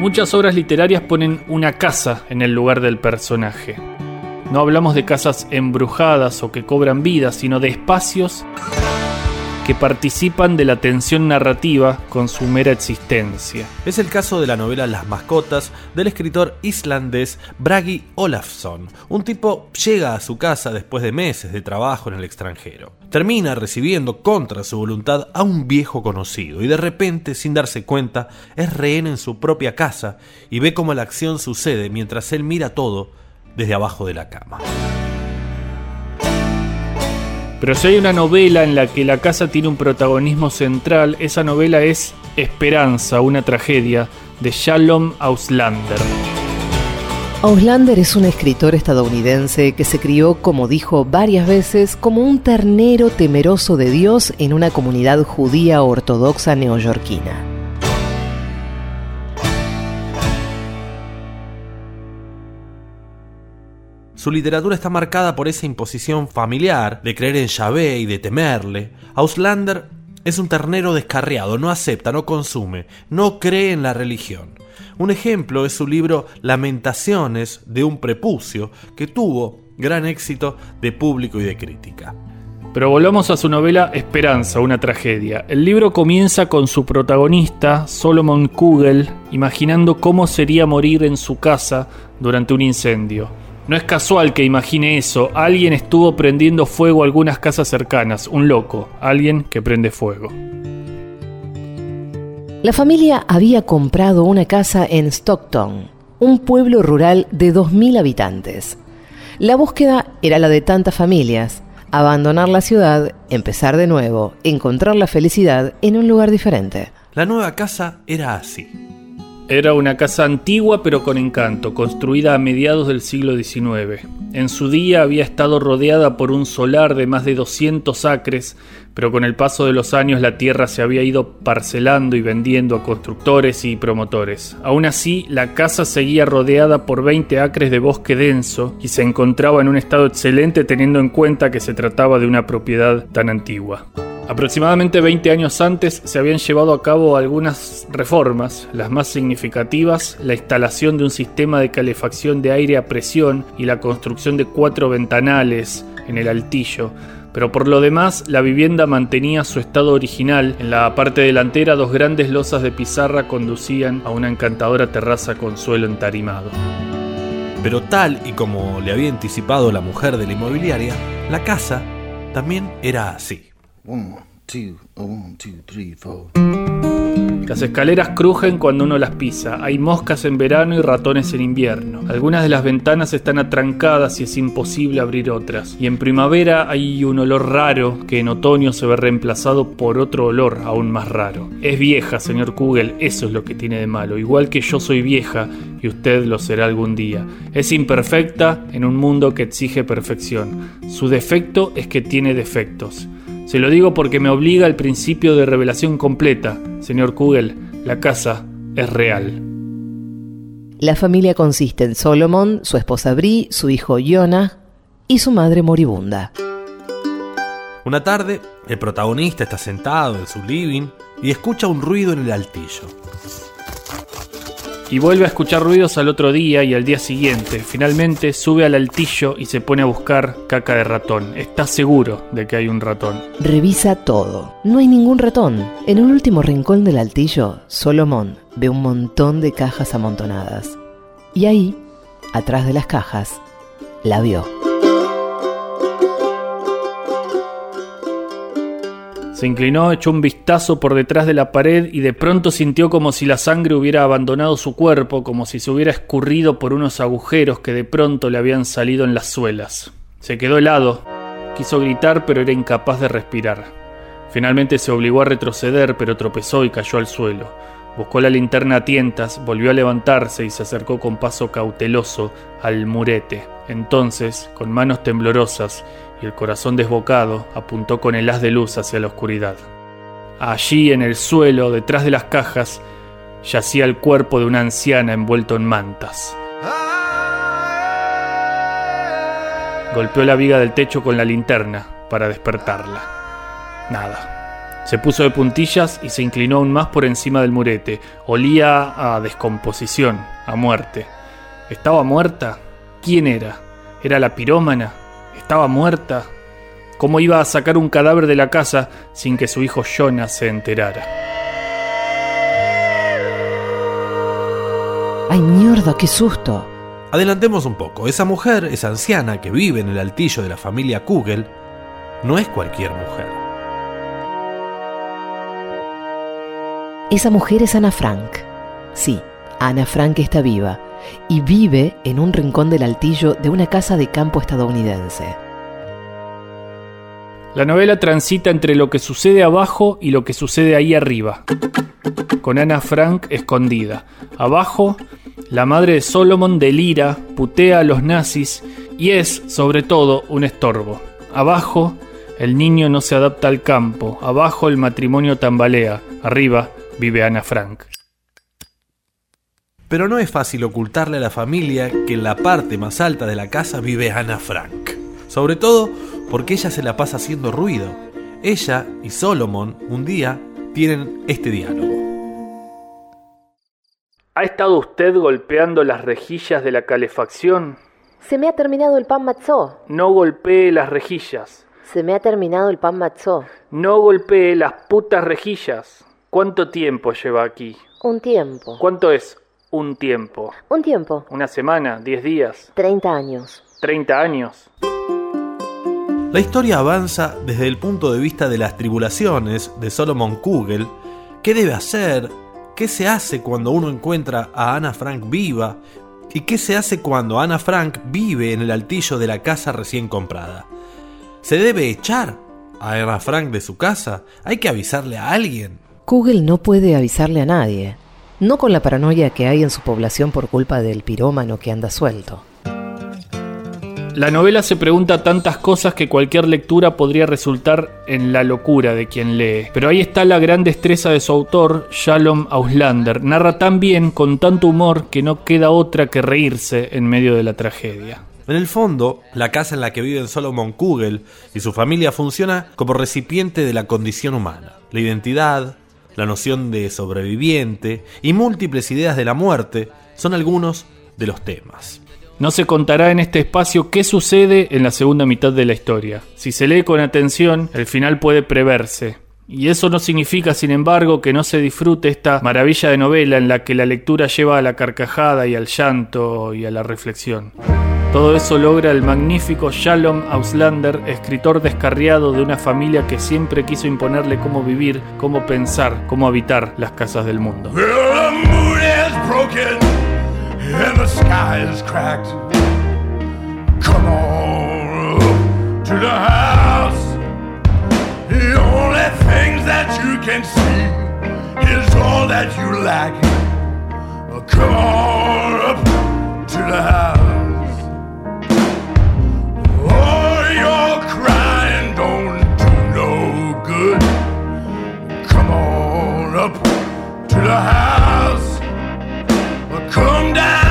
Muchas obras literarias ponen una casa en el lugar del personaje. No hablamos de casas embrujadas o que cobran vida, sino de espacios participan de la tensión narrativa con su mera existencia. Es el caso de la novela Las mascotas del escritor islandés Bragi Olafsson. Un tipo llega a su casa después de meses de trabajo en el extranjero. Termina recibiendo contra su voluntad a un viejo conocido y de repente, sin darse cuenta, es rehén en su propia casa y ve cómo la acción sucede mientras él mira todo desde abajo de la cama. Pero si hay una novela en la que la casa tiene un protagonismo central, esa novela es Esperanza, una tragedia, de Shalom Auslander. Auslander es un escritor estadounidense que se crió, como dijo varias veces, como un ternero temeroso de Dios en una comunidad judía ortodoxa neoyorquina. Su literatura está marcada por esa imposición familiar de creer en Yahvé y de temerle. Auslander es un ternero descarriado, no acepta, no consume, no cree en la religión. Un ejemplo es su libro Lamentaciones de un prepucio, que tuvo gran éxito de público y de crítica. Pero volvamos a su novela Esperanza, una tragedia. El libro comienza con su protagonista, Solomon Kugel, imaginando cómo sería morir en su casa durante un incendio. No es casual que imagine eso. Alguien estuvo prendiendo fuego a algunas casas cercanas. Un loco. Alguien que prende fuego. La familia había comprado una casa en Stockton, un pueblo rural de 2.000 habitantes. La búsqueda era la de tantas familias. Abandonar la ciudad, empezar de nuevo, encontrar la felicidad en un lugar diferente. La nueva casa era así. Era una casa antigua pero con encanto, construida a mediados del siglo XIX. En su día había estado rodeada por un solar de más de 200 acres, pero con el paso de los años la tierra se había ido parcelando y vendiendo a constructores y promotores. Aún así, la casa seguía rodeada por 20 acres de bosque denso y se encontraba en un estado excelente teniendo en cuenta que se trataba de una propiedad tan antigua. Aproximadamente 20 años antes se habían llevado a cabo algunas reformas, las más significativas, la instalación de un sistema de calefacción de aire a presión y la construcción de cuatro ventanales en el altillo, pero por lo demás la vivienda mantenía su estado original. En la parte delantera dos grandes losas de pizarra conducían a una encantadora terraza con suelo entarimado. Pero tal y como le había anticipado la mujer de la inmobiliaria, la casa también era así. Las escaleras crujen cuando uno las pisa. Hay moscas en verano y ratones en invierno. Algunas de las ventanas están atrancadas y es imposible abrir otras. Y en primavera hay un olor raro que en otoño se ve reemplazado por otro olor aún más raro. Es vieja, señor Kugel, eso es lo que tiene de malo. Igual que yo soy vieja y usted lo será algún día. Es imperfecta en un mundo que exige perfección. Su defecto es que tiene defectos. Se lo digo porque me obliga al principio de revelación completa. Señor Kugel, la casa es real. La familia consiste en Solomon, su esposa Bri, su hijo Jonah y su madre moribunda. Una tarde, el protagonista está sentado en su living y escucha un ruido en el altillo y vuelve a escuchar ruidos al otro día y al día siguiente. Finalmente sube al altillo y se pone a buscar caca de ratón. Está seguro de que hay un ratón. Revisa todo. No hay ningún ratón. En un último rincón del altillo, Solomón ve un montón de cajas amontonadas. Y ahí, atrás de las cajas, la vio. Se inclinó, echó un vistazo por detrás de la pared y de pronto sintió como si la sangre hubiera abandonado su cuerpo, como si se hubiera escurrido por unos agujeros que de pronto le habían salido en las suelas. Se quedó helado. Quiso gritar, pero era incapaz de respirar. Finalmente se obligó a retroceder, pero tropezó y cayó al suelo. Buscó la linterna a tientas, volvió a levantarse y se acercó con paso cauteloso al murete. Entonces, con manos temblorosas, y el corazón desbocado apuntó con el haz de luz hacia la oscuridad. Allí en el suelo, detrás de las cajas, yacía el cuerpo de una anciana envuelto en mantas. Golpeó la viga del techo con la linterna para despertarla. Nada. Se puso de puntillas y se inclinó aún más por encima del murete. Olía a descomposición, a muerte. ¿Estaba muerta? ¿Quién era? ¿Era la pirómana? ¿Estaba muerta? ¿Cómo iba a sacar un cadáver de la casa sin que su hijo Jonas se enterara? ¡Ay, mierda, qué susto! Adelantemos un poco. Esa mujer, esa anciana que vive en el altillo de la familia Kugel, no es cualquier mujer. Esa mujer es Ana Frank. Sí, Ana Frank está viva y vive en un rincón del altillo de una casa de campo estadounidense. La novela transita entre lo que sucede abajo y lo que sucede ahí arriba, con Ana Frank escondida. Abajo, la madre de Solomon delira, putea a los nazis y es, sobre todo, un estorbo. Abajo, el niño no se adapta al campo. Abajo, el matrimonio tambalea. Arriba, vive Ana Frank. Pero no es fácil ocultarle a la familia que en la parte más alta de la casa vive Ana Frank. Sobre todo porque ella se la pasa haciendo ruido. Ella y Solomon un día tienen este diálogo. ¿Ha estado usted golpeando las rejillas de la calefacción? Se me ha terminado el pan matzó. No golpee las rejillas. Se me ha terminado el pan matzó. No golpee las putas rejillas. ¿Cuánto tiempo lleva aquí? Un tiempo. ¿Cuánto es un tiempo? Un tiempo. ¿Una semana? ¿Diez días? Treinta años. ¿Treinta años? La historia avanza desde el punto de vista de las tribulaciones de Solomon Kugel. ¿Qué debe hacer? ¿Qué se hace cuando uno encuentra a Ana Frank viva? ¿Y qué se hace cuando Ana Frank vive en el altillo de la casa recién comprada? ¿Se debe echar a Ana Frank de su casa? ¿Hay que avisarle a alguien? Kugel no puede avisarle a nadie. No con la paranoia que hay en su población por culpa del pirómano que anda suelto. La novela se pregunta tantas cosas que cualquier lectura podría resultar en la locura de quien lee. Pero ahí está la gran destreza de su autor, Shalom Auslander. Narra tan bien, con tanto humor, que no queda otra que reírse en medio de la tragedia. En el fondo, la casa en la que viven Solomon Kugel y su familia funciona como recipiente de la condición humana. La identidad, la noción de sobreviviente y múltiples ideas de la muerte son algunos de los temas. No se contará en este espacio qué sucede en la segunda mitad de la historia. Si se lee con atención, el final puede preverse. Y eso no significa, sin embargo, que no se disfrute esta maravilla de novela en la que la lectura lleva a la carcajada y al llanto y a la reflexión. Todo eso logra el magnífico Shalom Auslander, escritor descarriado de una familia que siempre quiso imponerle cómo vivir, cómo pensar, cómo habitar las casas del mundo. Come on up to the house. Come down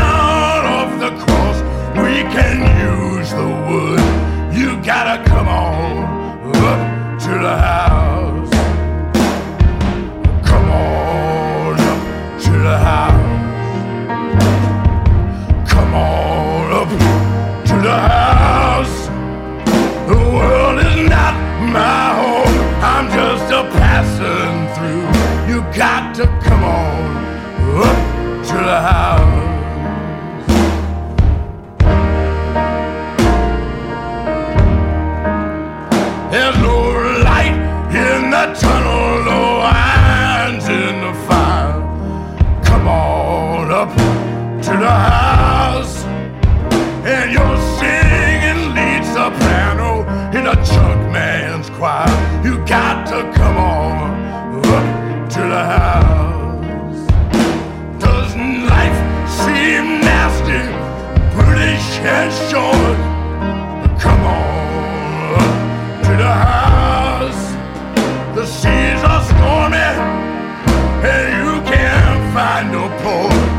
choir. You got to come on up to the house. Doesn't life seem nasty, brutish and short? Come on up to the house. The seas are stormy, and you can't find no port.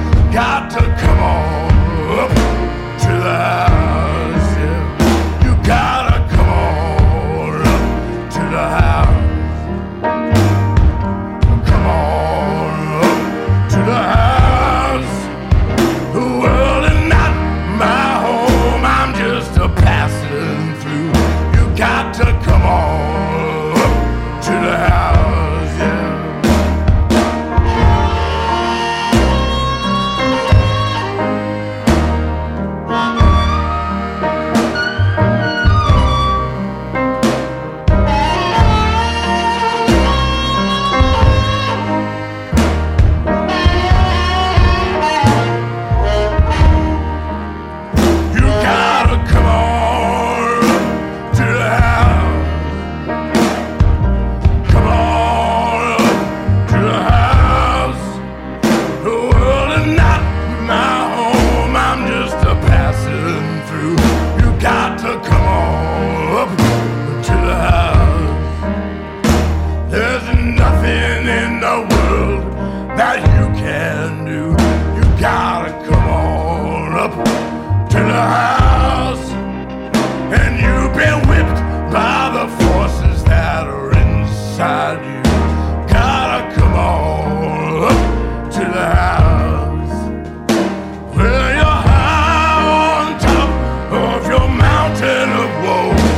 Mountain of woe.